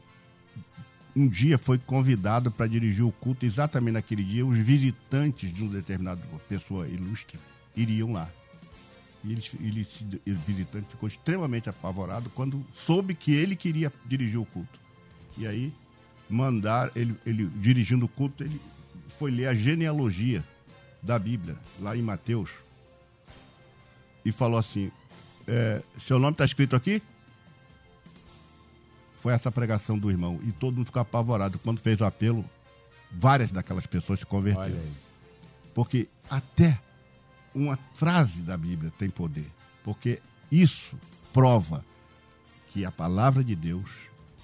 um dia foi convidado para dirigir o culto, exatamente naquele dia, os visitantes de uma determinada pessoa ilustre iriam lá. E ele, ele, ele visitante ficou extremamente apavorado quando soube que ele queria dirigir o culto. E aí, mandar, ele, ele dirigindo o culto, ele foi ler a genealogia da Bíblia, lá em Mateus, e falou assim: é, Seu nome está escrito aqui? Foi essa pregação do irmão. E todo mundo ficou apavorado. Quando fez o apelo, várias daquelas pessoas se converteram. Porque até uma frase da Bíblia tem poder. Porque isso prova que a palavra de Deus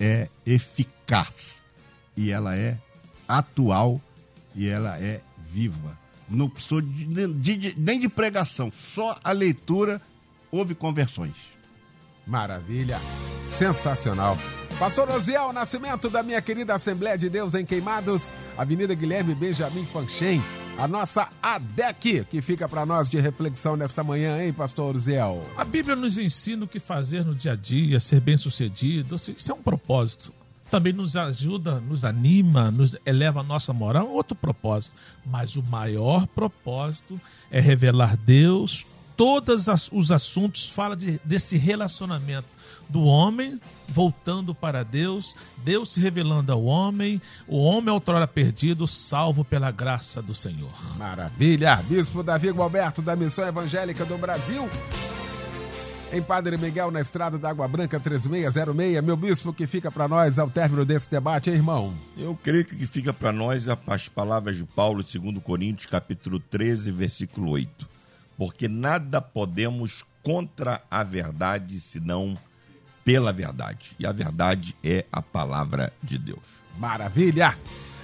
é eficaz e ela é atual e ela é viva. Não precisou de, de, nem de pregação, só a leitura houve conversões. Maravilha, sensacional. Pastor Osiel, nascimento da minha querida Assembleia de Deus em Queimados, Avenida Guilherme Benjamin Fanchen, a nossa ADEC, que fica para nós de reflexão nesta manhã, hein, Pastor Osiel? A Bíblia nos ensina o que fazer no dia a dia, ser bem sucedido, isso é um propósito também nos ajuda, nos anima, nos eleva a nossa moral, é outro propósito. Mas o maior propósito é revelar Deus. Todos os assuntos fala de, desse relacionamento do homem voltando para Deus, Deus se revelando ao homem, o homem outrora perdido, salvo pela graça do Senhor. Maravilha! Bispo Davi Alberto da Missão Evangélica do Brasil em Padre Miguel, na estrada da Água Branca 3606. Meu bispo, que fica para nós ao término desse debate, hein, irmão? Eu creio que fica para nós as palavras de Paulo, 2 Coríntios, capítulo 13, versículo 8. Porque nada podemos contra a verdade, senão pela verdade. E a verdade é a palavra de Deus. Maravilha!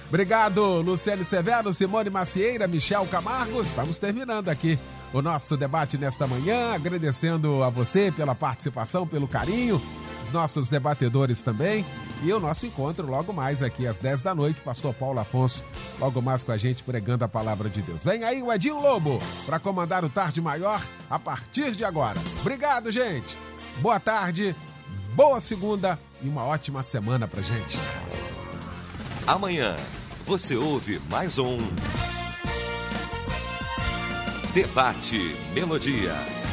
Obrigado, Luciane Severo, Simone Macieira, Michel Camargo. Estamos terminando aqui o nosso debate nesta manhã, agradecendo a você pela participação, pelo carinho, os nossos debatedores também. E o nosso encontro logo mais aqui às 10 da noite, Pastor Paulo Afonso, logo mais com a gente pregando a palavra de Deus. Vem aí o Edinho Lobo para comandar o Tarde Maior a partir de agora. Obrigado, gente. Boa tarde, boa segunda e uma ótima semana pra gente. Amanhã você ouve mais um Debate Melodia.